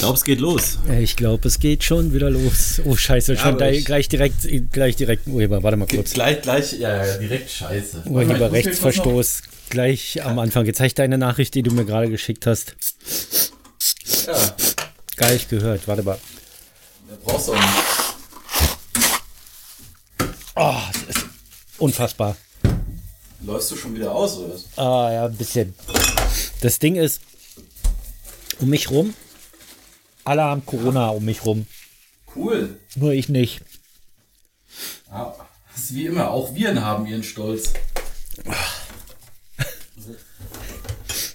glaube, es geht los. Ich glaube, es geht schon wieder los. Oh, scheiße, schon da, gleich direkt, gleich direkt Urheber. Warte mal kurz. Gleich, gleich, ja, ja direkt scheiße. Urheberrechtsverstoß. Gleich am Anfang. Jetzt habe ich deine Nachricht, die du mir gerade geschickt hast. Ja. Gar nicht gehört. Warte mal. Da brauchst du auch nicht. Oh, das ist unfassbar. Läufst du schon wieder aus, oder was? Ah, ja, ein bisschen. Das Ding ist, um mich rum, alle haben Corona um mich rum. Cool. Nur ich nicht. Ja, ist wie immer, auch Viren haben ihren Stolz.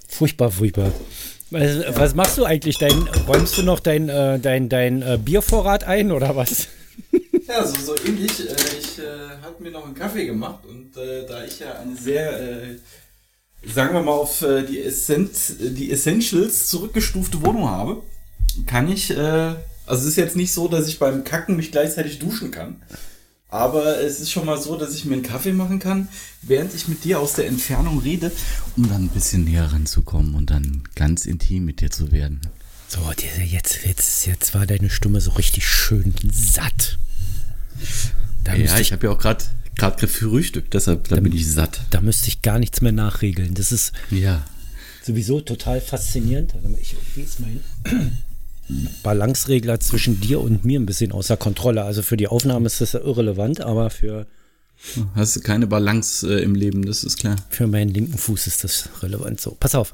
Furchtbar, furchtbar. Was, was, machst du eigentlich? Dein, räumst du noch dein, äh, dein, dein äh, Biervorrat ein oder was? Ja, so, so ähnlich. Äh, ich äh, habe mir noch einen Kaffee gemacht und äh, da ich ja eine sehr, äh, sagen wir mal, auf die, Essenz, die Essentials zurückgestufte Wohnung habe, kann ich, äh, also es ist jetzt nicht so, dass ich beim Kacken mich gleichzeitig duschen kann. Aber es ist schon mal so, dass ich mir einen Kaffee machen kann, während ich mit dir aus der Entfernung rede, um dann ein bisschen näher ranzukommen und dann ganz intim mit dir zu werden. So, jetzt, jetzt, jetzt war deine Stimme so richtig schön satt. Da ja, ich, ich habe ja auch gerade gerade gefrühstückt, deshalb da bin ich satt. Da müsste ich gar nichts mehr nachregeln. Das ist ja. sowieso total faszinierend. Ich, wie ist mein Balanceregler zwischen dir und mir ein bisschen außer Kontrolle. Also für die Aufnahme ist das irrelevant, aber für Hast du keine Balance äh, im Leben, das ist klar. Für meinen linken Fuß ist das relevant so. Pass auf.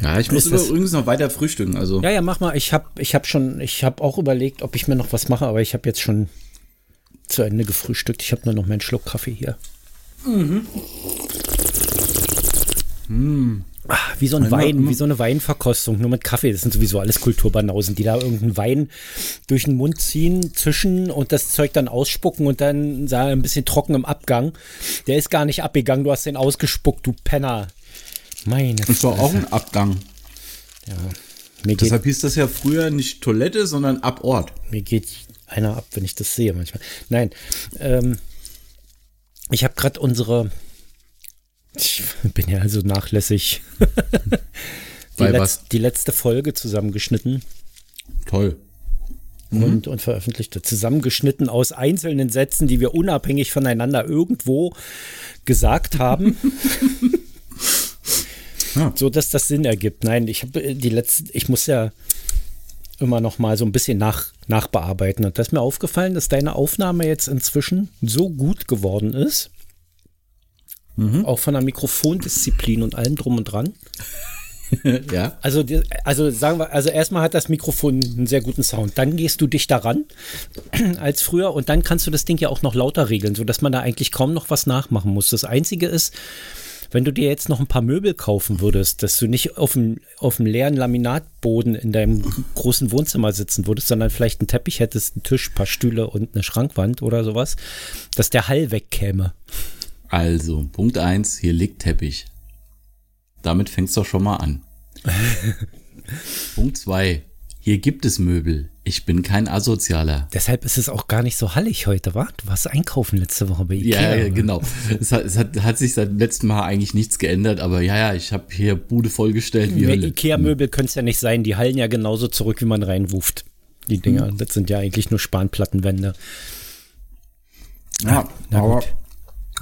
Ja, ich muss übrigens noch weiter frühstücken. Also. Ja, ja, mach mal. Ich habe ich hab schon, ich habe auch überlegt, ob ich mir noch was mache, aber ich habe jetzt schon zu Ende gefrühstückt. Ich habe nur noch meinen Schluck Kaffee hier. Mhm. Mm. Ach, wie so ein Wein, wie so eine Weinverkostung, nur mit Kaffee. Das sind sowieso alles Kulturbanausen, die da irgendeinen Wein durch den Mund ziehen, zischen und das Zeug dann ausspucken und dann sah ein bisschen trocken im Abgang. Der ist gar nicht abgegangen, du hast den ausgespuckt, du Penner. Meine Das war auch ein Abgang. Ja. Mir Deshalb hieß das ja früher nicht Toilette, sondern Abort. Mir geht einer ab, wenn ich das sehe manchmal. Nein, ähm, ich habe gerade unsere, ich bin ja also nachlässig, die, Letz-, die, letzte Folge zusammengeschnitten. Toll. Und, mhm. und veröffentlichte. Zusammengeschnitten aus einzelnen Sätzen, die wir unabhängig voneinander irgendwo gesagt haben. Ja. So dass das Sinn ergibt. Nein, ich habe äh, die letzten, ich muss ja immer noch mal so ein bisschen nach, nachbearbeiten. Und da ist mir aufgefallen, dass deine Aufnahme jetzt inzwischen so gut geworden ist. Mhm. Auch von der Mikrofondisziplin und allem drum und dran. ja. Also, also sagen wir, also erstmal hat das Mikrofon einen sehr guten Sound. Dann gehst du dich daran als früher und dann kannst du das Ding ja auch noch lauter regeln, sodass man da eigentlich kaum noch was nachmachen muss. Das Einzige ist, wenn du dir jetzt noch ein paar Möbel kaufen würdest, dass du nicht auf dem, auf dem leeren Laminatboden in deinem großen Wohnzimmer sitzen würdest, sondern vielleicht einen Teppich hättest, einen Tisch, ein paar Stühle und eine Schrankwand oder sowas, dass der Hall wegkäme. Also, Punkt eins, hier liegt Teppich. Damit fängst du doch schon mal an. Punkt zwei, hier gibt es Möbel. Ich bin kein Asozialer. Deshalb ist es auch gar nicht so hallig heute, wa? Du warst einkaufen letzte Woche bei Ikea. Ja, genau. es, hat, es hat, hat, sich seit dem letzten Mal eigentlich nichts geändert, aber ja, ja, ich habe hier Bude vollgestellt wie Hölle. Ikea-Möbel können es ja nicht sein. Die hallen ja genauso zurück, wie man reinwuft. Die Dinger. Hm. Das sind ja eigentlich nur Spanplattenwände. Ja, Na aber gut.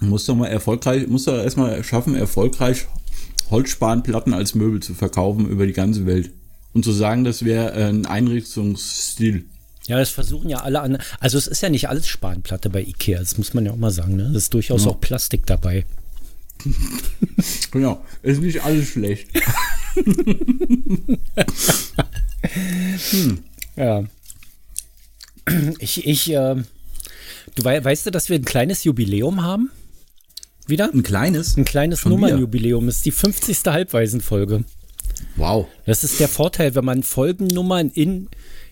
Muss doch mal erfolgreich, muss doch erstmal schaffen, erfolgreich Holzspanplatten als Möbel zu verkaufen über die ganze Welt und zu sagen, das wäre äh, ein Einrichtungsstil. Ja, das versuchen ja alle an. Also es ist ja nicht alles Spanplatte bei Ikea, das muss man ja auch mal sagen. Ne? Das ist durchaus ja. auch Plastik dabei. genau, ist nicht alles schlecht. hm. Ja. Ich, ich, äh, du wei weißt du, dass wir ein kleines Jubiläum haben? Wieder? Ein kleines? Ein kleines Nummernjubiläum. Ist die 50. Halbwaisenfolge. Wow. Das ist der Vorteil, wenn man Folgennummern in,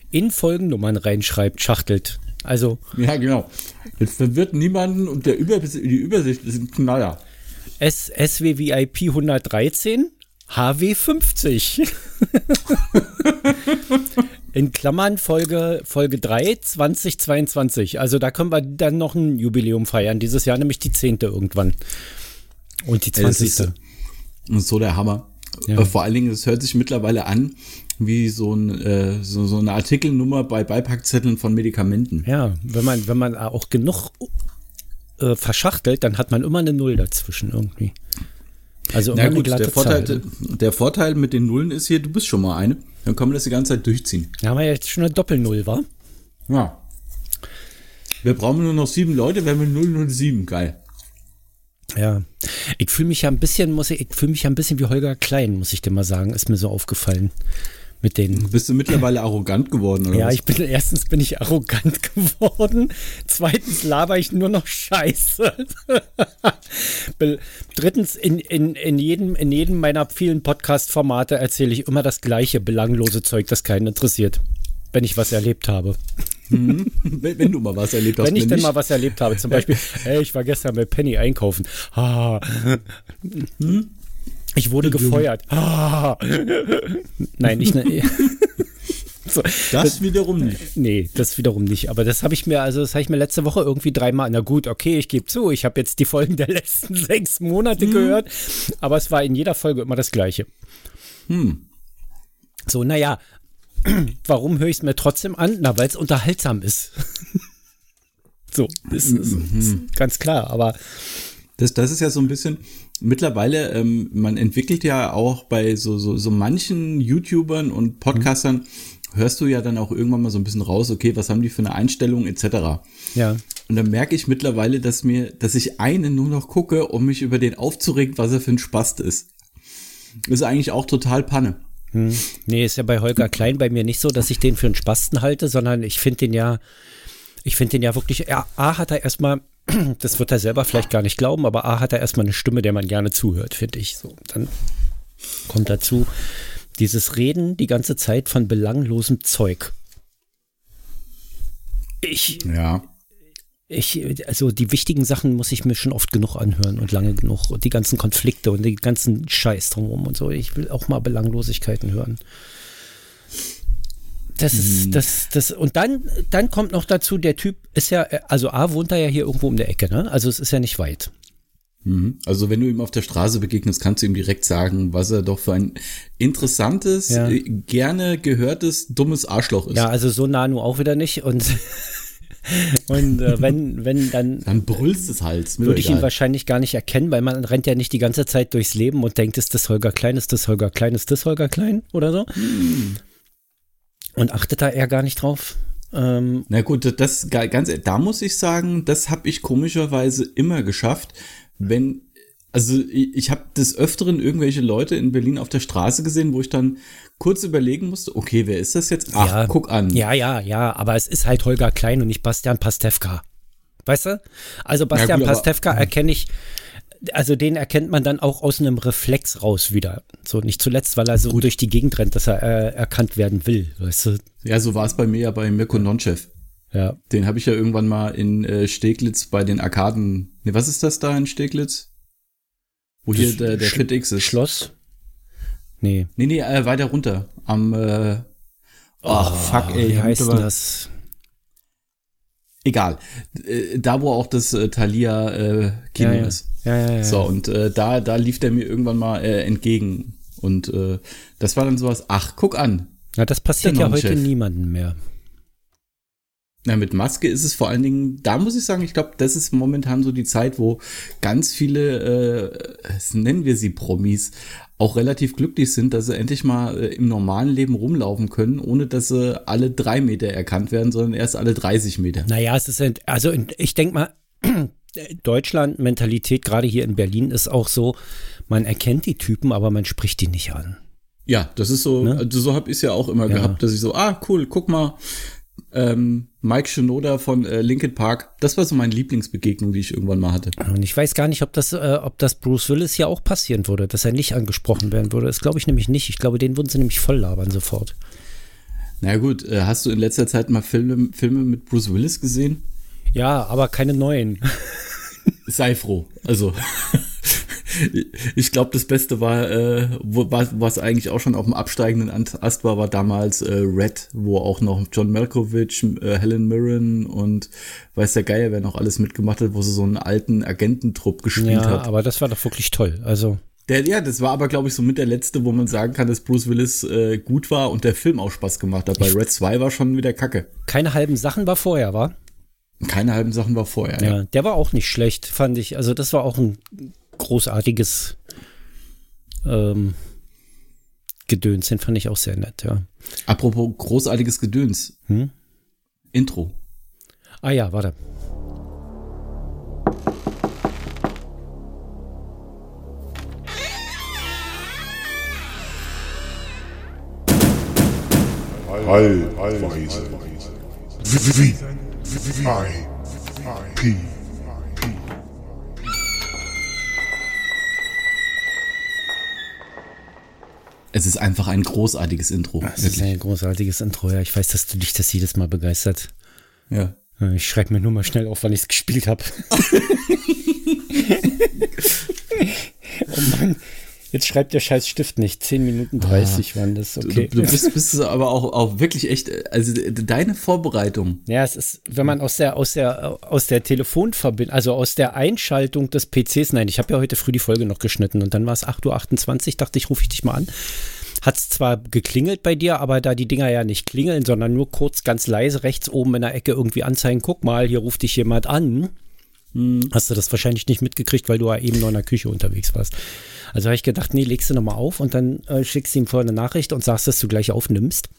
in Folgennummern reinschreibt, schachtelt. Also. Ja, genau. Es verwirrt niemanden und der Übers die Übersicht ist ein Knaller. S SWVIP 113, HW 50. in Klammern Folge, Folge 3 2022. Also da können wir dann noch ein Jubiläum feiern. Dieses Jahr nämlich die 10. irgendwann. Und die 20. Das ist so der Hammer Ja. Vor allen Dingen, es hört sich mittlerweile an wie so, ein, äh, so, so eine Artikelnummer bei Beipackzetteln von Medikamenten. Ja, wenn man, wenn man auch genug äh, verschachtelt, dann hat man immer eine Null dazwischen irgendwie. Also Na gut, der Vorteil, der Vorteil mit den Nullen ist hier, du bist schon mal eine. Dann kann man das die ganze Zeit durchziehen. Da haben wir jetzt schon eine Doppelnull, wa? Ja. Wir brauchen nur noch sieben Leute, wenn wir 007. Geil. Ja, ich fühle mich ja ein bisschen, muss ich, ich fühle mich ja ein bisschen wie Holger Klein, muss ich dir mal sagen, ist mir so aufgefallen mit denen. Bist du mittlerweile arrogant geworden, oder? Ja, was? ich bin, erstens bin ich arrogant geworden. Zweitens laber ich nur noch Scheiße. Drittens, in, in, in, jedem, in jedem meiner vielen Podcast-Formate erzähle ich immer das gleiche belanglose Zeug, das keinen interessiert. Wenn ich was erlebt habe. Hm. Wenn, du mal was erlebt hast. Wenn ich denn mal was erlebt habe. Zum Beispiel, hey, ich war gestern bei Penny einkaufen. Ah. Hm? Ich wurde gefeuert. Ah. Nein, nicht. Ne, so, das, das, wiederum nicht. Nee, das wiederum nicht. Aber das habe ich mir, also das habe ich mir letzte Woche irgendwie dreimal. Na gut, okay, ich gebe zu, ich habe jetzt die Folgen der letzten sechs Monate hm. gehört, aber es war in jeder Folge immer das Gleiche. Hm. So, naja, warum höre ich es mir trotzdem an? Na, weil es unterhaltsam ist. so, ist, ist, ist mhm. ganz klar, aber. Das, das ist ja so ein bisschen, mittlerweile, ähm, man entwickelt ja auch bei so, so, so manchen YouTubern und Podcastern, mhm. hörst du ja dann auch irgendwann mal so ein bisschen raus, okay, was haben die für eine Einstellung etc. Ja. Und dann merke ich mittlerweile, dass mir, dass ich einen nur noch gucke, um mich über den aufzuregen, was er für ein Spast ist. Ist eigentlich auch total Panne. Hm. Nee, ist ja bei Holger Klein bei mir nicht so, dass ich den für einen Spasten halte, sondern ich finde den ja, ich finde den ja wirklich, ja, A hat er erstmal, das wird er selber vielleicht gar nicht glauben, aber A hat er erstmal eine Stimme, der man gerne zuhört, finde ich. So, dann kommt dazu dieses Reden die ganze Zeit von belanglosem Zeug. Ich, ja ich, also die wichtigen Sachen muss ich mir schon oft genug anhören und lange genug. Und die ganzen Konflikte und die ganzen Scheiß drumherum und so. Ich will auch mal Belanglosigkeiten hören. Das ist, mhm. das, das, und dann, dann kommt noch dazu, der Typ ist ja, also A wohnt er ja hier irgendwo um der Ecke, ne? Also es ist ja nicht weit. Mhm. Also wenn du ihm auf der Straße begegnest, kannst du ihm direkt sagen, was er doch für ein interessantes, ja. gerne gehörtes, dummes Arschloch ist. Ja, also so nah nur auch wieder nicht und Und äh, wenn, wenn dann. Dann brüllst es halt. Würde ich ihn wahrscheinlich gar nicht erkennen, weil man rennt ja nicht die ganze Zeit durchs Leben und denkt, ist das Holger Klein, ist das Holger Klein, ist das Holger Klein oder so. Hm. Und achtet da eher gar nicht drauf. Ähm, Na gut, das ganz, da muss ich sagen, das habe ich komischerweise immer geschafft, wenn also ich, ich habe des Öfteren irgendwelche Leute in Berlin auf der Straße gesehen, wo ich dann kurz überlegen musste, okay, wer ist das jetzt? Ach, ja, guck an. Ja, ja, ja, aber es ist halt Holger Klein und nicht Bastian Pastewka. Weißt du? Also Bastian ja, gut, Pastewka erkenne ich, also den erkennt man dann auch aus einem Reflex raus wieder. So nicht zuletzt, weil er so gut. durch die Gegend rennt, dass er äh, erkannt werden will, weißt du? Ja, so war es bei mir ja bei Mirko Nonchev. Ja. Den habe ich ja irgendwann mal in äh, Steglitz bei den Arkaden. Ne, was ist das da in Steglitz? Wo das hier der, der FitX ist. Schloss? Nee. Nee, nee, äh, weiter runter. Am, äh, oh, oh fuck, ey. Wie heißt das? Egal. Äh, da, wo auch das äh, Thalia äh, Kino ja, ja. ist. Ja, ja, ja. So, und äh, da, da lief der mir irgendwann mal äh, entgegen. Und äh, das war dann sowas, ach, guck an. Ja, das passiert ja heute niemandem mehr. Na, mit Maske ist es vor allen Dingen, da muss ich sagen, ich glaube, das ist momentan so die Zeit, wo ganz viele, äh, nennen wir sie Promis, auch relativ glücklich sind, dass sie endlich mal äh, im normalen Leben rumlaufen können, ohne dass sie alle drei Meter erkannt werden, sondern erst alle 30 Meter. Naja, es ist, also ich denke mal, Deutschland-Mentalität, gerade hier in Berlin, ist auch so, man erkennt die Typen, aber man spricht die nicht an. Ja, das ist so, ne? also so habe ich es ja auch immer ja. gehabt, dass ich so, ah, cool, guck mal, ähm, Mike Shinoda von äh, Linkin Park. Das war so meine Lieblingsbegegnung, die ich irgendwann mal hatte. Und ich weiß gar nicht, ob das, äh, ob das Bruce Willis ja auch passieren würde, dass er nicht angesprochen werden würde. Das glaube ich nämlich nicht. Ich glaube, den würden sie nämlich voll labern sofort. Na gut, äh, hast du in letzter Zeit mal Filme, Filme mit Bruce Willis gesehen? Ja, aber keine neuen. Sei froh. Also ich glaube, das Beste war, äh, wo, was, eigentlich auch schon auf dem absteigenden Ast war, war damals äh, Red, wo auch noch John Malkovich, äh, Helen Mirren und weiß der Geier, wer noch alles mitgemacht hat, wo sie so einen alten Agententrupp gespielt ja, hat. aber das war doch wirklich toll. Also Der, ja, das war aber, glaube ich, so mit der letzte, wo man sagen kann, dass Bruce Willis äh, gut war und der Film auch Spaß gemacht hat. Bei Red 2 war schon wieder Kacke. Keine halben Sachen war vorher, war? Keine halben Sachen war vorher. Ja, ja, der war auch nicht schlecht, fand ich. Also das war auch ein großartiges ähm, Gedöns, den fand ich auch sehr nett, ja. Apropos großartiges Gedöns. Hm? Intro. Ah ja, warte. Heilweise. V Es ist einfach ein großartiges Intro. Es ist ein großartiges Intro, ja. Ich weiß, dass du dich das jedes Mal begeistert. Ja. Ich schreibe mir nur mal schnell auf, wann ich es gespielt habe. oh Mann. Jetzt schreibt der scheiß Stift nicht. 10 Minuten 30 ah, waren das, okay. Du, du bist, bist aber auch, auch wirklich echt, also deine Vorbereitung. Ja, es ist, wenn man aus der, aus der, aus der Telefonverbindung, also aus der Einschaltung des PCs, nein, ich habe ja heute früh die Folge noch geschnitten und dann war es 8.28 Uhr, dachte ich, rufe ich dich mal an. Hat es zwar geklingelt bei dir, aber da die Dinger ja nicht klingeln, sondern nur kurz ganz leise rechts oben in der Ecke irgendwie anzeigen, guck mal, hier ruft dich jemand an. Hm. Hast du das wahrscheinlich nicht mitgekriegt, weil du ja eben noch in der Küche unterwegs warst. Also habe ich gedacht, nee, legst du nochmal auf und dann äh, schickst du ihm vorher eine Nachricht und sagst, dass du gleich aufnimmst.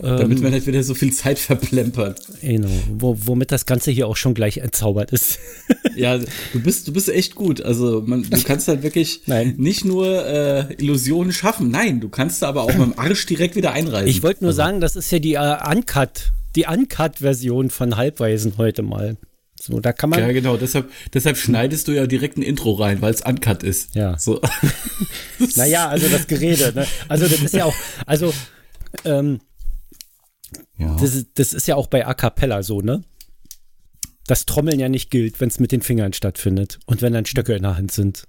Damit ähm, man nicht wieder so viel Zeit verplempert. Genau, wo, womit das Ganze hier auch schon gleich entzaubert ist. ja, du bist, du bist echt gut. Also man, du kannst halt wirklich nein. nicht nur äh, Illusionen schaffen, nein, du kannst aber auch mit dem Arsch direkt wieder einreisen. Ich wollte nur also. sagen, das ist ja die äh, Uncut, die Uncut-Version von Halbweisen heute mal. So, da kann man. Ja, genau, deshalb, deshalb schneidest du ja direkt ein Intro rein, weil es uncut ist. Ja. So. naja, also das Gerede, ne? Also das ist ja auch, also ähm, ja. Das, das ist ja auch bei A Cappella so, ne? Das Trommeln ja nicht gilt, wenn es mit den Fingern stattfindet und wenn dann Stöcke in der Hand sind.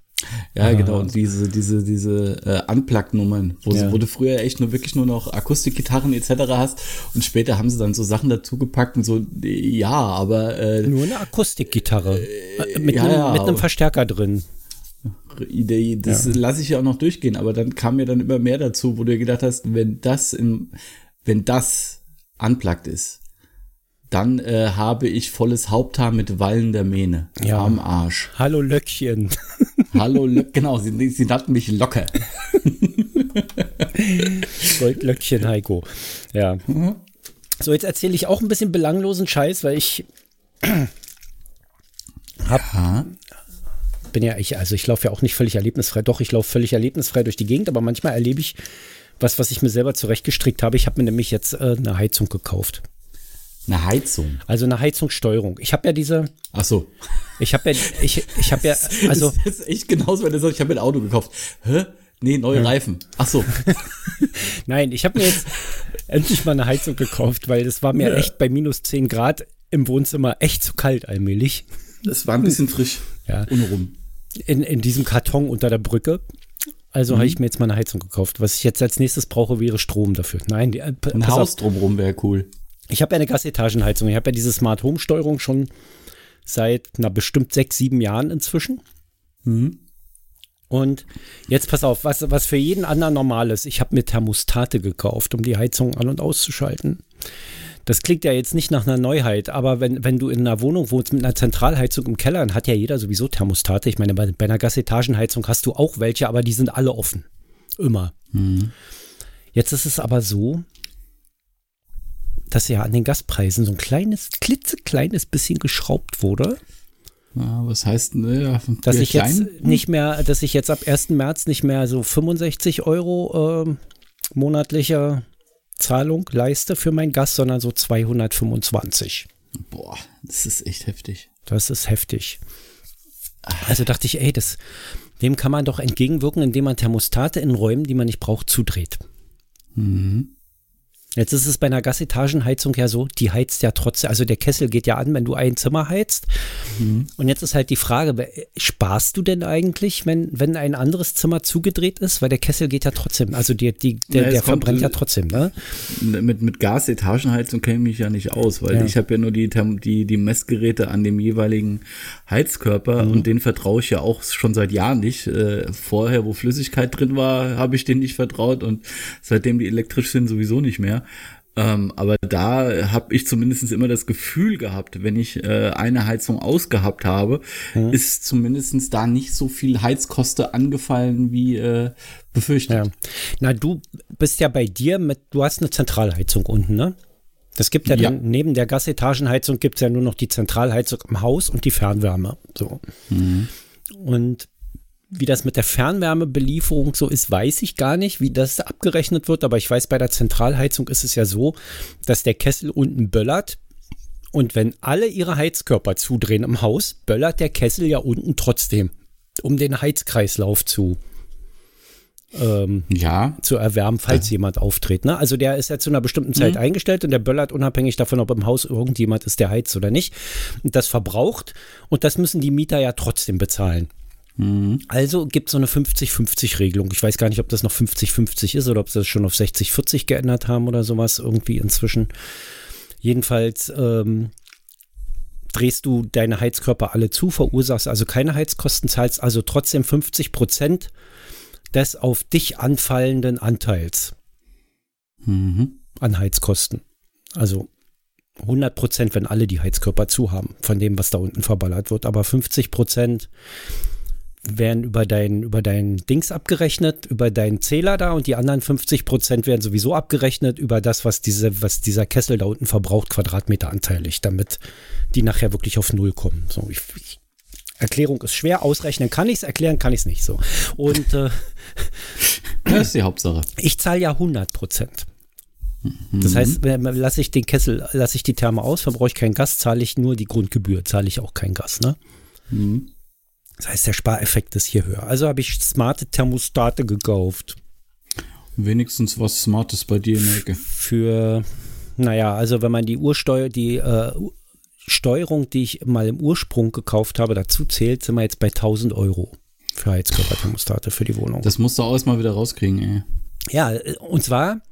Ja, ah. genau. Und diese, diese, diese äh, Unplugged-Nummern, wo, ja. wo du früher echt nur wirklich nur noch Akustikgitarren etc. hast und später haben sie dann so Sachen dazugepackt und so, ja, aber. Äh, nur eine Akustikgitarre. Äh, mit, ja, einem, ja, mit einem Verstärker drin. Idee, das lasse ich ja auch noch durchgehen, aber dann kam mir dann immer mehr dazu, wo du gedacht hast, wenn das in, wenn das unplugged ist, dann äh, habe ich volles Haupthaar mit wallender Mähne ja. am Arsch. Hallo Löckchen. Hallo, genau, sie, sie nannten mich Locke. Goldlöckchen Heiko. Ja. Mhm. So, jetzt erzähle ich auch ein bisschen belanglosen Scheiß, weil ich hab, ja. bin ja ich, also ich laufe ja auch nicht völlig erlebnisfrei. Doch, ich laufe völlig erlebnisfrei durch die Gegend, aber manchmal erlebe ich was, was ich mir selber zurechtgestrickt habe. Ich habe mir nämlich jetzt äh, eine Heizung gekauft. Eine Heizung. Also eine Heizungssteuerung. Ich habe ja diese. Ach so. Ich habe ja, ich, ich habe ja, also. Das ist echt genauso, wenn du sagst, ich habe mir ein Auto gekauft. Hä? Nee, neue ja. Reifen. Ach so. Nein, ich habe mir jetzt endlich mal eine Heizung gekauft, weil es war mir ja. echt bei minus 10 Grad im Wohnzimmer echt zu kalt allmählich. Es war ein bisschen frisch. Ja. Unrum. In, in diesem Karton unter der Brücke. Also mhm. habe ich mir jetzt mal eine Heizung gekauft. Was ich jetzt als nächstes brauche, wäre Strom dafür. Nein, die, ein Haus drumherum wäre cool. Ich habe ja eine Gasetagenheizung. Ich habe ja diese Smart Home Steuerung schon seit na bestimmt sechs, sieben Jahren inzwischen. Mhm. Und jetzt pass auf, was, was für jeden anderen normal ist. Ich habe mir Thermostate gekauft, um die Heizung an- und auszuschalten. Das klingt ja jetzt nicht nach einer Neuheit, aber wenn, wenn du in einer Wohnung wohnst mit einer Zentralheizung im Keller, dann hat ja jeder sowieso Thermostate. Ich meine, bei, bei einer Gasetagenheizung hast du auch welche, aber die sind alle offen. Immer. Mhm. Jetzt ist es aber so, dass ja an den Gaspreisen so ein kleines, klitzekleines bisschen geschraubt wurde. Ja, was heißt, ne, dass ich klein? jetzt nicht mehr, dass ich jetzt ab 1. März nicht mehr so 65 Euro äh, monatlicher Zahlung leiste für mein Gas, sondern so 225. Boah, das ist echt heftig. Das ist heftig. Also dachte ich, ey, das, dem kann man doch entgegenwirken, indem man Thermostate in Räumen, die man nicht braucht, zudreht. Mhm. Jetzt ist es bei einer Gasetagenheizung ja so, die heizt ja trotzdem, also der Kessel geht ja an, wenn du ein Zimmer heizt. Mhm. Und jetzt ist halt die Frage, sparst du denn eigentlich, wenn, wenn ein anderes Zimmer zugedreht ist? Weil der Kessel geht ja trotzdem, also die, die, der, ja, der verbrennt ja trotzdem, ne? Mit, mit Gasetagenheizung kenne ich mich ja nicht aus, weil ja. ich habe ja nur die, die, die Messgeräte an dem jeweiligen Heizkörper mhm. und den vertraue ich ja auch schon seit Jahren nicht. Äh, vorher, wo Flüssigkeit drin war, habe ich denen nicht vertraut und seitdem die elektrisch sind, sowieso nicht mehr. Ähm, aber da habe ich zumindest immer das Gefühl gehabt, wenn ich äh, eine Heizung ausgehabt habe, mhm. ist zumindest da nicht so viel Heizkoste angefallen wie äh, befürchtet. Ja. Na, du bist ja bei dir mit, du hast eine Zentralheizung unten, ne? Das gibt ja, ja. Dann, neben der Gasetagenheizung gibt es ja nur noch die Zentralheizung im Haus und die Fernwärme. So. Mhm. Und wie das mit der Fernwärmebelieferung so ist, weiß ich gar nicht, wie das abgerechnet wird, aber ich weiß, bei der Zentralheizung ist es ja so, dass der Kessel unten böllert. Und wenn alle ihre Heizkörper zudrehen im Haus, böllert der Kessel ja unten trotzdem, um den Heizkreislauf zu, ähm, ja. zu erwärmen, falls ja. jemand auftritt. Ne? Also der ist ja zu einer bestimmten Zeit mhm. eingestellt und der böllert unabhängig davon, ob im Haus irgendjemand ist, der heizt oder nicht. Und das verbraucht und das müssen die Mieter ja trotzdem bezahlen. Mhm. Also gibt es so eine 50-50-Regelung. Ich weiß gar nicht, ob das noch 50-50 ist oder ob sie das schon auf 60-40 geändert haben oder sowas irgendwie inzwischen. Jedenfalls ähm, drehst du deine Heizkörper alle zu, verursachst also keine Heizkosten, zahlst also trotzdem 50 Prozent des auf dich anfallenden Anteils mhm. an Heizkosten. Also 100 Prozent, wenn alle die Heizkörper zu haben, von dem, was da unten verballert wird. Aber 50 Prozent werden über dein, über dein Dings abgerechnet, über deinen Zähler da und die anderen 50 Prozent werden sowieso abgerechnet über das, was diese, was dieser Kessel da unten verbraucht, Quadratmeter anteilig, damit die nachher wirklich auf Null kommen. So, ich, ich, Erklärung ist schwer, ausrechnen kann ich es, erklären kann ich es nicht so. Und äh, das ist die Hauptsache. Ich zahle ja 100 Prozent. Das heißt, lasse ich den Kessel, lasse ich die Therme aus, verbrauche ich kein Gas, zahle ich nur die Grundgebühr, zahle ich auch kein Gas, ne? Mhm. Das heißt, der Spareffekt ist hier höher. Also habe ich smarte Thermostate gekauft. Wenigstens was Smartes bei dir Ecke. Für, naja, also wenn man die Ursteuer, die äh, Steuerung, die ich mal im Ursprung gekauft habe, dazu zählt, sind wir jetzt bei 1000 Euro für Heizkörperthermostate für die Wohnung. Das musst du auch erstmal wieder rauskriegen, ey. Ja, und zwar,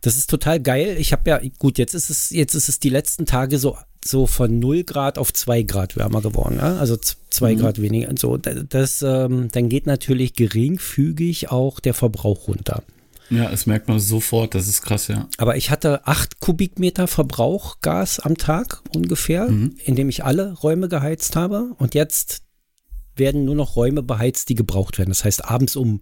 das ist total geil. Ich habe ja, gut, jetzt ist es, jetzt ist es die letzten Tage so so von 0 Grad auf 2 Grad wärmer geworden, ja? also 2 mhm. Grad weniger. Und so, das, ähm, dann geht natürlich geringfügig auch der Verbrauch runter. Ja, es merkt man sofort, das ist krass, ja. Aber ich hatte 8 Kubikmeter Verbrauch Gas am Tag ungefähr, mhm. indem ich alle Räume geheizt habe. Und jetzt werden nur noch Räume beheizt, die gebraucht werden. Das heißt, abends um,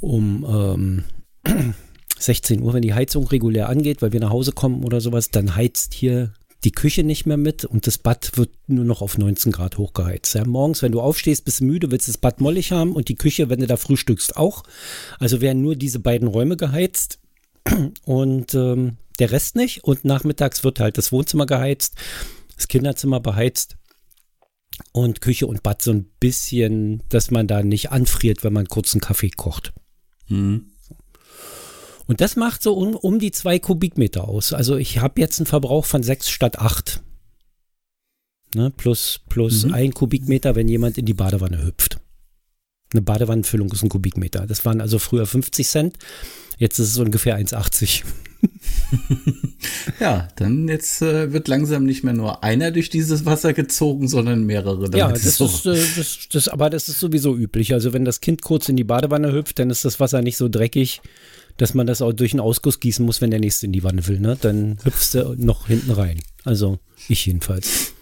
um ähm, 16 Uhr, wenn die Heizung regulär angeht, weil wir nach Hause kommen oder sowas, dann heizt hier die Küche nicht mehr mit und das Bad wird nur noch auf 19 Grad hochgeheizt. Ja, morgens, wenn du aufstehst, bist du müde, willst das Bad mollig haben und die Küche, wenn du da frühstückst, auch. Also werden nur diese beiden Räume geheizt und ähm, der Rest nicht. Und nachmittags wird halt das Wohnzimmer geheizt, das Kinderzimmer beheizt und Küche und Bad so ein bisschen, dass man da nicht anfriert, wenn man kurz einen Kaffee kocht. Mhm. Und das macht so um, um die zwei Kubikmeter aus. Also ich habe jetzt einen Verbrauch von sechs statt acht. Ne, plus plus mhm. ein Kubikmeter, wenn jemand in die Badewanne hüpft. Eine Badewannenfüllung ist ein Kubikmeter. Das waren also früher 50 Cent. Jetzt ist es ungefähr 1,80. ja, dann jetzt äh, wird langsam nicht mehr nur einer durch dieses Wasser gezogen, sondern mehrere. Ja, das ist, äh, das, das, aber das ist sowieso üblich. Also wenn das Kind kurz in die Badewanne hüpft, dann ist das Wasser nicht so dreckig, dass man das auch durch einen Ausguss gießen muss, wenn der nächste in die Wanne will. Ne? Dann hüpfst du noch hinten rein. Also ich jedenfalls.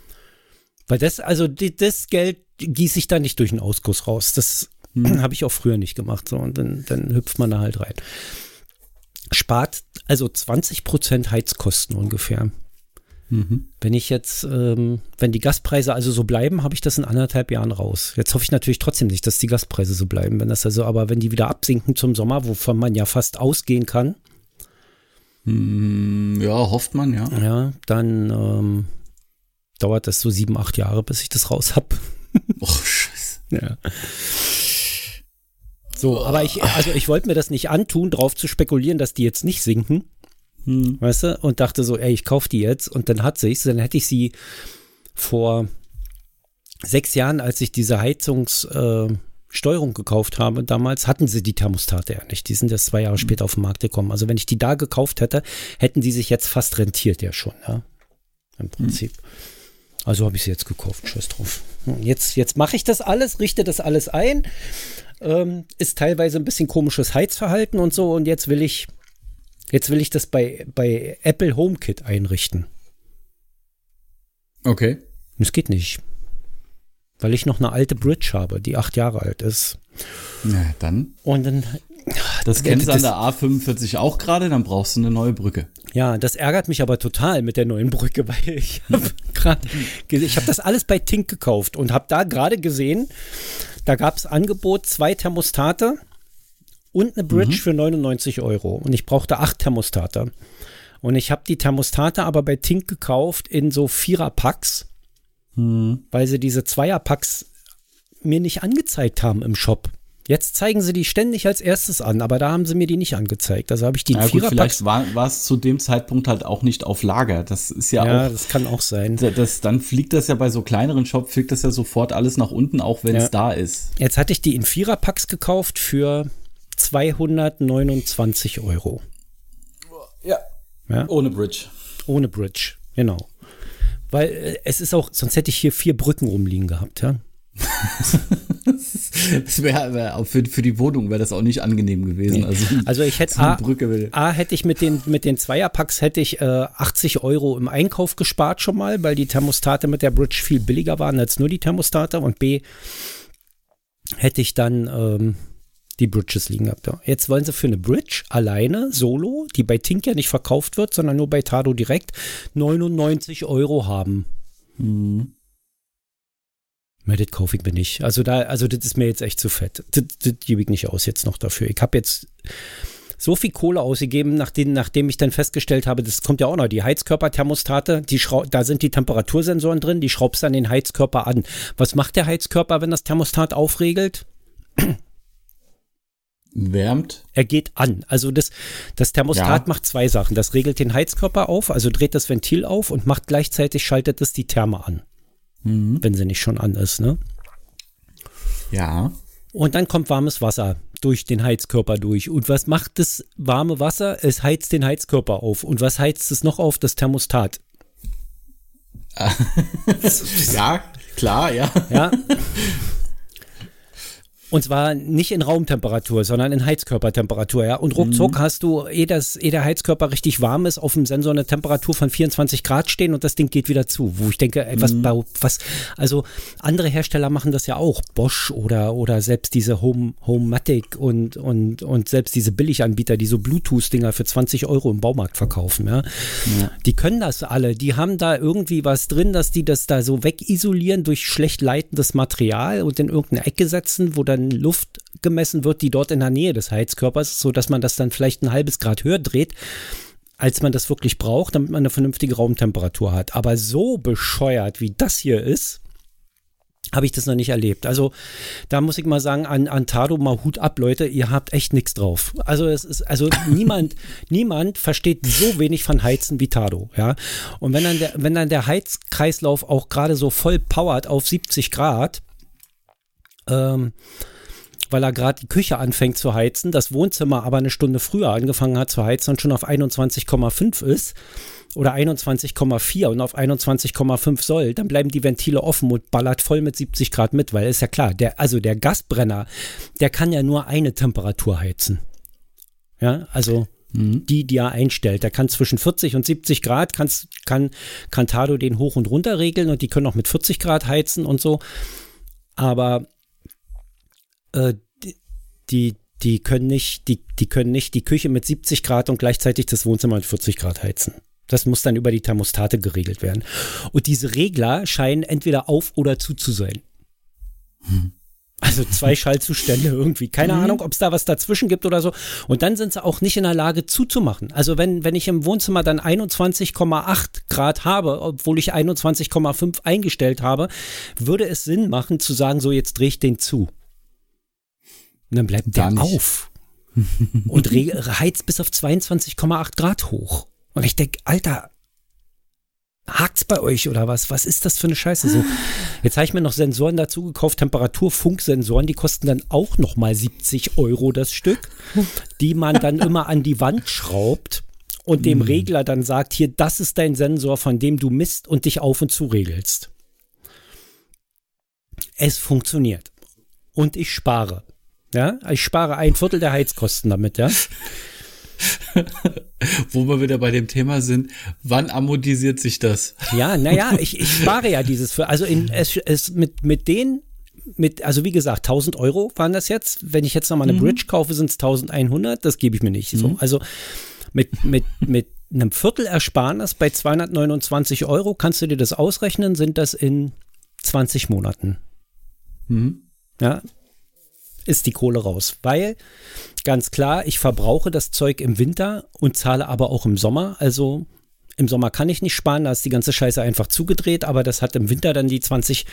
Weil das, also die, das Geld gieße ich da nicht durch einen Ausguss raus. Das hm. habe ich auch früher nicht gemacht. So, und dann, dann hüpft man da halt rein. Spart also 20 Prozent Heizkosten ungefähr. Mhm. Wenn ich jetzt, ähm, wenn die Gaspreise also so bleiben, habe ich das in anderthalb Jahren raus. Jetzt hoffe ich natürlich trotzdem nicht, dass die Gaspreise so bleiben. Wenn das also, aber wenn die wieder absinken zum Sommer, wovon man ja fast ausgehen kann. Mm, ja, hofft man, ja. Ja, dann ähm, dauert das so sieben, acht Jahre, bis ich das raus habe. Och, scheiße. Ja. So, aber ich, also ich wollte mir das nicht antun, drauf zu spekulieren, dass die jetzt nicht sinken. Hm. Weißt du? Und dachte so, ey, ich kaufe die jetzt und dann hat sich's. Dann hätte ich sie vor sechs Jahren, als ich diese Heizungssteuerung äh, gekauft habe, damals hatten sie die Thermostate ja nicht. Die sind erst zwei Jahre hm. später auf den Markt gekommen. Also wenn ich die da gekauft hätte, hätten die sich jetzt fast rentiert ja schon, ja. Im Prinzip. Hm. Also habe ich sie jetzt gekauft. Scheiß drauf. Hm, jetzt, jetzt mache ich das alles, richte das alles ein. Ähm, ist teilweise ein bisschen komisches Heizverhalten und so. Und jetzt will ich, jetzt will ich das bei, bei Apple HomeKit einrichten. Okay. Es geht nicht. Weil ich noch eine alte Bridge habe, die acht Jahre alt ist. Na, dann. Und dann das kennst du an der A45 auch gerade, dann brauchst du eine neue Brücke. Ja, das ärgert mich aber total mit der neuen Brücke, weil ich habe gerade, ich habe das alles bei Tink gekauft und habe da gerade gesehen, da gab es Angebot, zwei Thermostate und eine Bridge mhm. für 99 Euro. Und ich brauchte acht Thermostate. Und ich habe die Thermostate aber bei Tink gekauft in so Vierer-Packs, mhm. weil sie diese Zweier-Packs mir nicht angezeigt haben im Shop. Jetzt zeigen sie die ständig als erstes an, aber da haben sie mir die nicht angezeigt. Also habe ich die ja, gut, Vielleicht war, war es zu dem Zeitpunkt halt auch nicht auf Lager. Das ist ja, ja auch. das kann auch sein. Das, dann fliegt das ja bei so kleineren Shops, fliegt das ja sofort alles nach unten, auch wenn es ja. da ist. Jetzt hatte ich die in Viererpacks gekauft für 229 Euro. Ja. ja. Ohne Bridge. Ohne Bridge, genau. Weil äh, es ist auch, sonst hätte ich hier vier Brücken rumliegen gehabt, ja. das wäre wär für, für die Wohnung wäre das auch nicht angenehm gewesen. Nee. Also, also, ich hätte A, A, hätte ich mit den, mit den Zweierpacks hätte ich äh, 80 Euro im Einkauf gespart schon mal, weil die Thermostate mit der Bridge viel billiger waren als nur die Thermostate und B hätte ich dann ähm, die Bridges liegen gehabt. Jetzt wollen sie für eine Bridge alleine, solo, die bei Tink ja nicht verkauft wird, sondern nur bei Tado direkt, 99 Euro haben. Mhm. Mehr das kaufe ich mir nicht. Also da, also das ist mir jetzt echt zu fett. Das, das gebe ich nicht aus jetzt noch dafür. Ich habe jetzt so viel Kohle ausgegeben, nachdem, nachdem ich dann festgestellt habe, das kommt ja auch noch, die Heizkörperthermostate, die da sind die Temperatursensoren drin, die schraubst dann den Heizkörper an. Was macht der Heizkörper, wenn das Thermostat aufregelt? Wärmt. Er geht an. Also das, das Thermostat ja. macht zwei Sachen. Das regelt den Heizkörper auf, also dreht das Ventil auf und macht gleichzeitig, schaltet es die Therme an mhm. wenn sie nicht schon an ist, ne? Ja. Und dann kommt warmes Wasser durch den Heizkörper durch. Und was macht das warme Wasser? Es heizt den Heizkörper auf. Und was heizt es noch auf? Das Thermostat. ja, klar, ja. Ja. Und zwar nicht in Raumtemperatur, sondern in Heizkörpertemperatur, ja. Und ruckzuck mhm. hast du, eh, das, eh der Heizkörper richtig warm ist, auf dem Sensor eine Temperatur von 24 Grad stehen und das Ding geht wieder zu. Wo ich denke, ey, was, mhm. was, also andere Hersteller machen das ja auch. Bosch oder, oder selbst diese Home, Homematic und, und, und selbst diese Billiganbieter, die so Bluetooth-Dinger für 20 Euro im Baumarkt verkaufen, ja? ja. Die können das alle. Die haben da irgendwie was drin, dass die das da so wegisolieren durch schlecht leitendes Material und in irgendeine Ecke setzen, wo dann dann Luft gemessen wird, die dort in der Nähe des Heizkörpers, so dass man das dann vielleicht ein halbes Grad höher dreht, als man das wirklich braucht, damit man eine vernünftige Raumtemperatur hat. Aber so bescheuert, wie das hier ist, habe ich das noch nicht erlebt. Also da muss ich mal sagen, an, an Tado mal Hut ab, Leute, ihr habt echt nichts drauf. Also es ist, also niemand, niemand versteht so wenig von Heizen wie Tado, ja. Und wenn dann der, wenn dann der Heizkreislauf auch gerade so voll powert auf 70 Grad, ähm, weil er gerade die Küche anfängt zu heizen, das Wohnzimmer aber eine Stunde früher angefangen hat zu heizen und schon auf 21,5 ist oder 21,4 und auf 21,5 soll, dann bleiben die Ventile offen und ballert voll mit 70 Grad mit, weil ist ja klar, der, also der Gasbrenner, der kann ja nur eine Temperatur heizen. Ja, also mhm. die, die er einstellt. Der kann zwischen 40 und 70 Grad, kann, kann Cantado den hoch und runter regeln und die können auch mit 40 Grad heizen und so. Aber äh, die, die können nicht, die, die können nicht die Küche mit 70 Grad und gleichzeitig das Wohnzimmer mit 40 Grad heizen. Das muss dann über die Thermostate geregelt werden. Und diese Regler scheinen entweder auf oder zu zu sein. Hm. Also zwei Schaltzustände irgendwie. Keine mhm. Ahnung, ob es da was dazwischen gibt oder so. Und dann sind sie auch nicht in der Lage zuzumachen. Also wenn, wenn ich im Wohnzimmer dann 21,8 Grad habe, obwohl ich 21,5 eingestellt habe, würde es Sinn machen zu sagen, so jetzt drehe ich den zu. Und dann bleibt der auf und heizt bis auf 22,8 Grad hoch. Und ich denke, Alter, hakt's bei euch oder was? Was ist das für eine Scheiße? So, jetzt habe ich mir noch Sensoren dazu gekauft, Temperaturfunksensoren, die kosten dann auch noch mal 70 Euro das Stück, die man dann immer an die Wand schraubt und dem mhm. Regler dann sagt, hier, das ist dein Sensor, von dem du misst und dich auf und zu regelst. Es funktioniert. Und ich spare. Ja, ich spare ein Viertel der Heizkosten damit, ja. Wo wir wieder bei dem Thema sind, wann amortisiert sich das? Ja, naja, ich, ich spare ja dieses für, also in, es, es mit, mit den, mit, also wie gesagt, 1000 Euro waren das jetzt. Wenn ich jetzt nochmal eine mhm. Bridge kaufe, sind es 1100, das gebe ich mir nicht. Mhm. So, also mit, mit, mit einem Viertel Ersparnis bei 229 Euro, kannst du dir das ausrechnen, sind das in 20 Monaten. Mhm. Ja, ist die Kohle raus. Weil, ganz klar, ich verbrauche das Zeug im Winter und zahle aber auch im Sommer. Also im Sommer kann ich nicht sparen, da ist die ganze Scheiße einfach zugedreht, aber das hat im Winter dann die 20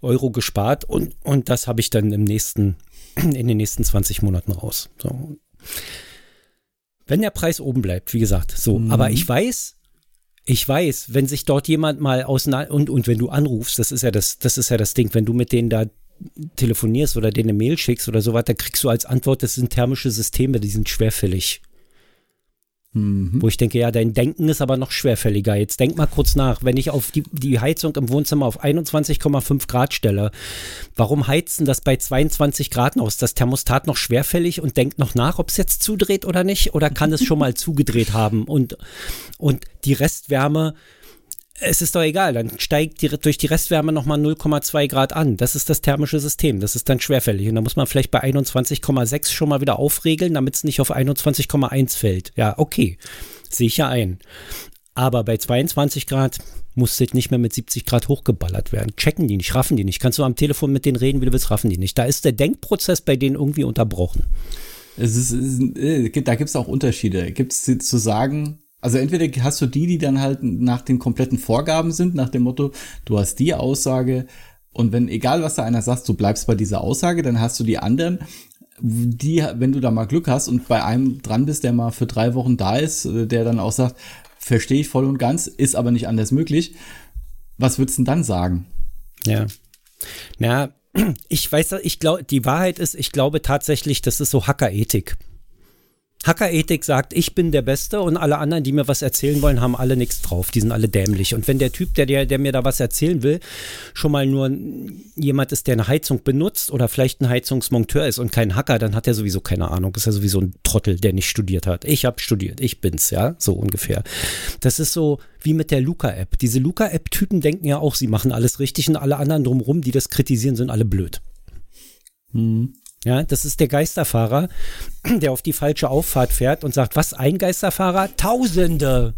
Euro gespart und, und das habe ich dann im nächsten, in den nächsten 20 Monaten raus. So. Wenn der Preis oben bleibt, wie gesagt, so. Mhm. Aber ich weiß, ich weiß, wenn sich dort jemand mal auseinander und, und wenn du anrufst, das ist ja das, das ist ja das Ding, wenn du mit denen da telefonierst oder denen eine Mail schickst oder so weiter, kriegst du als Antwort, das sind thermische Systeme, die sind schwerfällig. Mhm. Wo ich denke, ja, dein Denken ist aber noch schwerfälliger. Jetzt denk mal kurz nach, wenn ich auf die, die Heizung im Wohnzimmer auf 21,5 Grad stelle, warum heizen das bei 22 Grad aus? Das Thermostat noch schwerfällig und denkt noch nach, ob es jetzt zudreht oder nicht? Oder kann es schon mal zugedreht haben? Und, und die Restwärme es ist doch egal, dann steigt die, durch die Restwärme nochmal 0,2 Grad an. Das ist das thermische System, das ist dann schwerfällig. Und da muss man vielleicht bei 21,6 schon mal wieder aufregeln, damit es nicht auf 21,1 fällt. Ja, okay, sehe ich ja ein. Aber bei 22 Grad muss das nicht mehr mit 70 Grad hochgeballert werden. Checken die nicht, raffen die nicht. Kannst du am Telefon mit denen reden, wie du willst, raffen die nicht. Da ist der Denkprozess bei denen irgendwie unterbrochen. Es ist, es ist, äh, da gibt es auch Unterschiede. Gibt es zu sagen, also entweder hast du die, die dann halt nach den kompletten Vorgaben sind, nach dem Motto, du hast die Aussage und wenn, egal was da einer sagt, du bleibst bei dieser Aussage, dann hast du die anderen, die, wenn du da mal Glück hast und bei einem dran bist, der mal für drei Wochen da ist, äh, der dann auch sagt, verstehe ich voll und ganz, ist aber nicht anders möglich. Was würdest du denn dann sagen? Ja. Na, ich weiß, ich glaube, die Wahrheit ist, ich glaube tatsächlich, das ist so Hackerethik. Hackerethik sagt, ich bin der Beste und alle anderen, die mir was erzählen wollen, haben alle nichts drauf. Die sind alle dämlich. Und wenn der Typ, der, der, der mir da was erzählen will, schon mal nur jemand ist, der eine Heizung benutzt oder vielleicht ein Heizungsmonteur ist und kein Hacker, dann hat er sowieso keine Ahnung. Ist ja sowieso ein Trottel, der nicht studiert hat. Ich habe studiert, ich bin's, ja, so ungefähr. Das ist so wie mit der Luca-App. Diese Luca-App-Typen denken ja auch, sie machen alles richtig und alle anderen drumherum, die das kritisieren, sind alle blöd. Hm. Ja, das ist der Geisterfahrer, der auf die falsche Auffahrt fährt und sagt, was, ein Geisterfahrer? Tausende!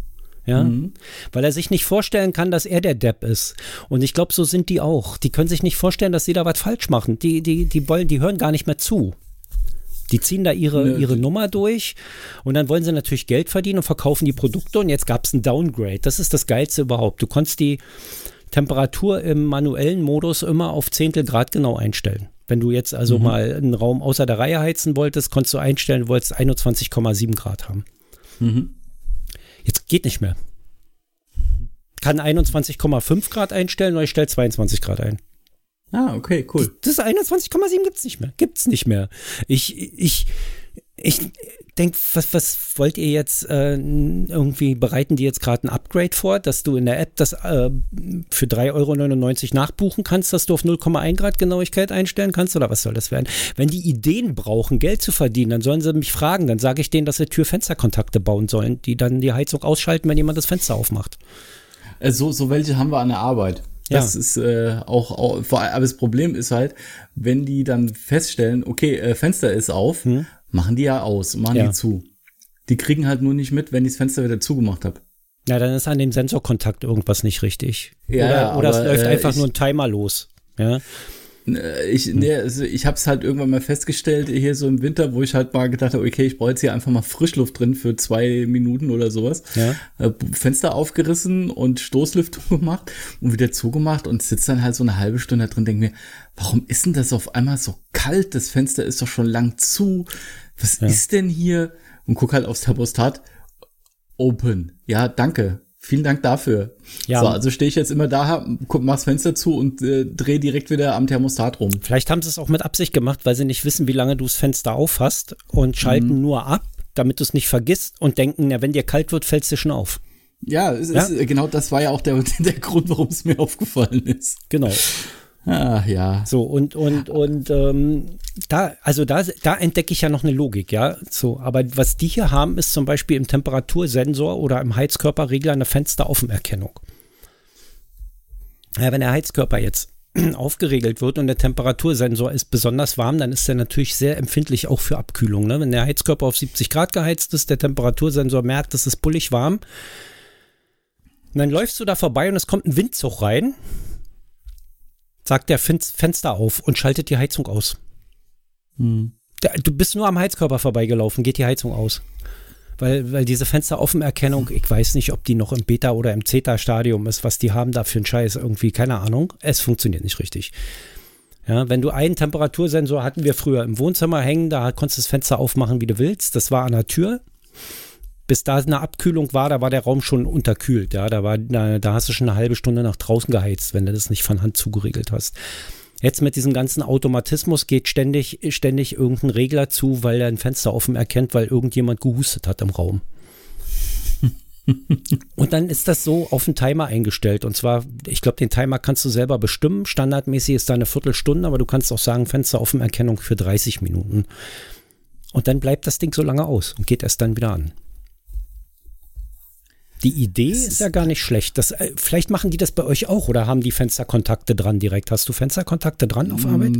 Ja, mhm. weil er sich nicht vorstellen kann, dass er der Depp ist. Und ich glaube, so sind die auch. Die können sich nicht vorstellen, dass sie da was falsch machen. Die, die, die wollen, die hören gar nicht mehr zu. Die ziehen da ihre, ja, ihre Nummer durch und dann wollen sie natürlich Geld verdienen und verkaufen die Produkte und jetzt gab es ein Downgrade. Das ist das Geilste überhaupt. Du konntest die Temperatur im manuellen Modus immer auf Zehntel Grad genau einstellen. Wenn du jetzt also mhm. mal einen Raum außer der Reihe heizen wolltest, konntest du einstellen, du wolltest 21,7 Grad haben. Mhm. Jetzt geht nicht mehr. Kann 21,5 Grad einstellen oder ich stelle 22 Grad ein. Ah, okay, cool. Das, das 21,7 gibt es nicht mehr. Gibt es nicht mehr. Ich, ich, ich denke, was, was wollt ihr jetzt äh, irgendwie, bereiten die jetzt gerade ein Upgrade vor, dass du in der App das äh, für 3,99 Euro nachbuchen kannst, dass du auf 0,1 Grad Genauigkeit einstellen kannst oder was soll das werden? Wenn die Ideen brauchen, Geld zu verdienen, dann sollen sie mich fragen, dann sage ich denen, dass sie Tür-Fenster-Kontakte bauen sollen, die dann die Heizung ausschalten, wenn jemand das Fenster aufmacht. Äh, so, so welche haben wir an der Arbeit. Das ja. ist äh, auch, auch, vor allem, aber das Problem ist halt, wenn die dann feststellen, okay, äh, Fenster ist auf, hm machen die ja aus, machen ja. die zu. Die kriegen halt nur nicht mit, wenn ich das Fenster wieder zugemacht habe. Ja, dann ist an dem Sensorkontakt irgendwas nicht richtig. Ja, oder, oder aber, es läuft äh, einfach nur ein Timer los. Ja. Äh, Ich, nee, also ich habe es halt irgendwann mal festgestellt, hier so im Winter, wo ich halt mal gedacht habe, okay, ich brauche jetzt hier einfach mal Frischluft drin für zwei Minuten oder sowas. Ja. Äh, Fenster aufgerissen und Stoßlüftung gemacht und wieder zugemacht und sitze dann halt so eine halbe Stunde da drin, denke mir, warum ist denn das auf einmal so kalt? Das Fenster ist doch schon lang zu. Was ist denn hier? Und guck halt aufs Thermostat. Open. Ja, danke. Vielen Dank dafür. Ja. So, also stehe ich jetzt immer da, guck, mach's Fenster zu und äh, drehe direkt wieder am Thermostat rum. Vielleicht haben sie es auch mit Absicht gemacht, weil sie nicht wissen, wie lange du das Fenster auf hast und schalten nur ab, damit du es nicht vergisst und denken, na, wenn dir kalt wird, fällt's dir schon auf. Ja, Ja? Ist, äh, genau das war ja auch der, der Grund, warum es mir aufgefallen ist. Genau. Ah, ja. So, und, und, und ähm, da, also da, da entdecke ich ja noch eine Logik, ja. So, aber was die hier haben, ist zum Beispiel im Temperatursensor oder im Heizkörperregler eine Fensteraufenerkennung. Ja, wenn der Heizkörper jetzt aufgeregelt wird und der Temperatursensor ist besonders warm, dann ist er natürlich sehr empfindlich auch für Abkühlung. Ne? Wenn der Heizkörper auf 70 Grad geheizt ist, der Temperatursensor merkt, es ist bullig warm. Und dann läufst du da vorbei und es kommt ein Windzug rein sagt der Fen Fenster auf und schaltet die Heizung aus. Da- Du bist nur am Heizkörper vorbeigelaufen, geht die Heizung aus. Weil, weil diese Fensteroffenerkennung, ich weiß nicht, ob die noch im Beta- oder im Zeta-Stadium ist, was die haben da für einen Scheiß, irgendwie, keine Ahnung. Es funktioniert nicht richtig. Ja, wenn du einen Temperatursensor hatten wir früher im Wohnzimmer hängen, da konntest du das Fenster aufmachen, wie du willst. Das war an der Tür. Bis da eine Abkühlung war, da war der Raum schon unterkühlt. Ja, da war, da, da hast du schon eine halbe Stunde nach draußen geheizt, wenn du das nicht von Hand zugeregelt hast. Jetzt mit diesem ganzen Automatismus geht ständig, ständig irgendein Regler zu, weil er ein Fenster offen erkennt, weil irgendjemand gehustet hat im Raum. Und dann ist das so auf den Timer eingestellt. Und zwar, ich glaube, den Timer kannst du selber bestimmen. Standardmäßig ist da eine Viertelstunde, aber du kannst auch sagen, Fensteroffenerkennung für 30 Minuten. Und dann bleibt das Ding so lange aus und geht erst dann wieder an. Die Idee ist ja gar nicht schlecht. Das, äh, vielleicht machen die das bei euch auch oder haben die Fensterkontakte dran direkt? Hast du Fensterkontakte dran auf Arbeit?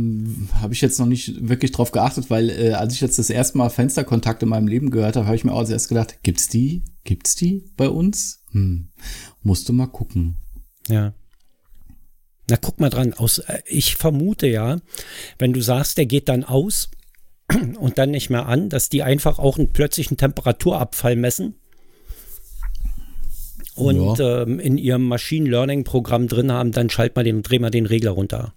Habe ich jetzt noch nicht wirklich drauf geachtet, weil äh, als ich jetzt das erste Mal Fensterkontakt in meinem Leben gehört habe, habe ich mir auch erst gedacht, gibt's die? Gibt's die bei uns? Hm. Musst du mal gucken. Ja. Na, guck mal dran. Aus, äh, ich vermute ja, wenn du sagst, der geht dann aus und dann nicht mehr an, dass die einfach auch einen plötzlichen Temperaturabfall messen und ähm, in ihrem Machine Learning Programm drin haben, dann schalt mal den, dreh mal den Regler runter.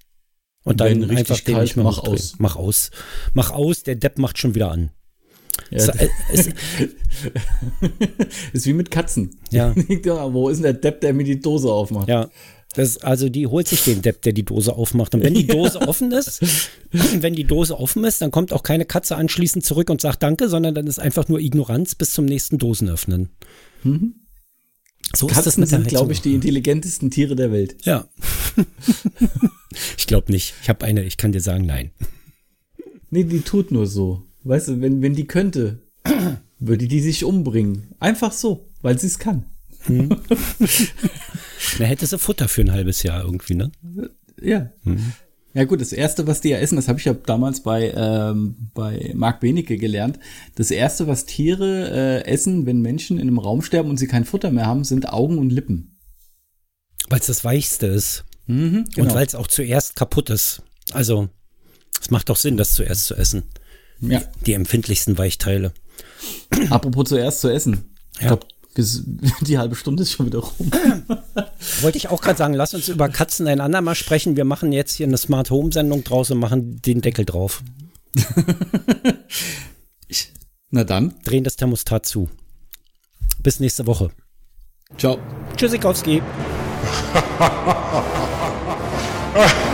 Und Wenn dann richtig einfach den nicht mehr mach hochdrehen. aus. Mach aus. Mach aus, der Depp macht schon wieder an. Ja, Es- äh, es, ist wie mit Katzen. Ja. ja. Wo ist denn der Depp, der mir die Dose aufmacht? Ja. Das, also die holt sich den Depp, der die Dose aufmacht. Und wenn die Dose offen ist, wenn die Dose offen ist, dann kommt auch keine Katze anschließend zurück und sagt Danke, sondern dann ist einfach nur Ignoranz bis zum nächsten Dosenöffnen. So ist das Katzen mit der sind, glaube ich, die intelligentesten Tiere der Welt. Ja. ich glaube nicht. Ich habe eine, ich kann dir sagen, nein. Nee, die tut nur so. Weißt du, wenn, wenn die könnte, würde die sich umbringen. Einfach so, weil sie es kann. Da hätte sie Futter für ein halbes Jahr irgendwie, ne? Ja. Ja gut, das erste, was die ja essen, das habe ich ja damals bei ähm, bei Marc Benecke gelernt. Das erste, was Tiere äh, essen, wenn Menschen in einem Raum sterben und sie kein Futter mehr haben, sind Augen und Lippen. Weil es das Weichste ist. Mhm, Und weil es auch zuerst kaputt ist. Also, es macht doch Sinn, das zuerst zu essen. ja. Die empfindlichsten Weichteile. Apropos zuerst zu essen. Ich Ja. glaube, die halbe Stunde ist schon wieder rum. Wollte ich auch gerade sagen, lass uns über Katzen ein andermal sprechen. Wir machen jetzt hier eine Smart Home Sendung draus und machen den Deckel drauf. Na dann, Drehen das Thermostat zu. Bis nächste Woche. ciao. Tschüssikowski.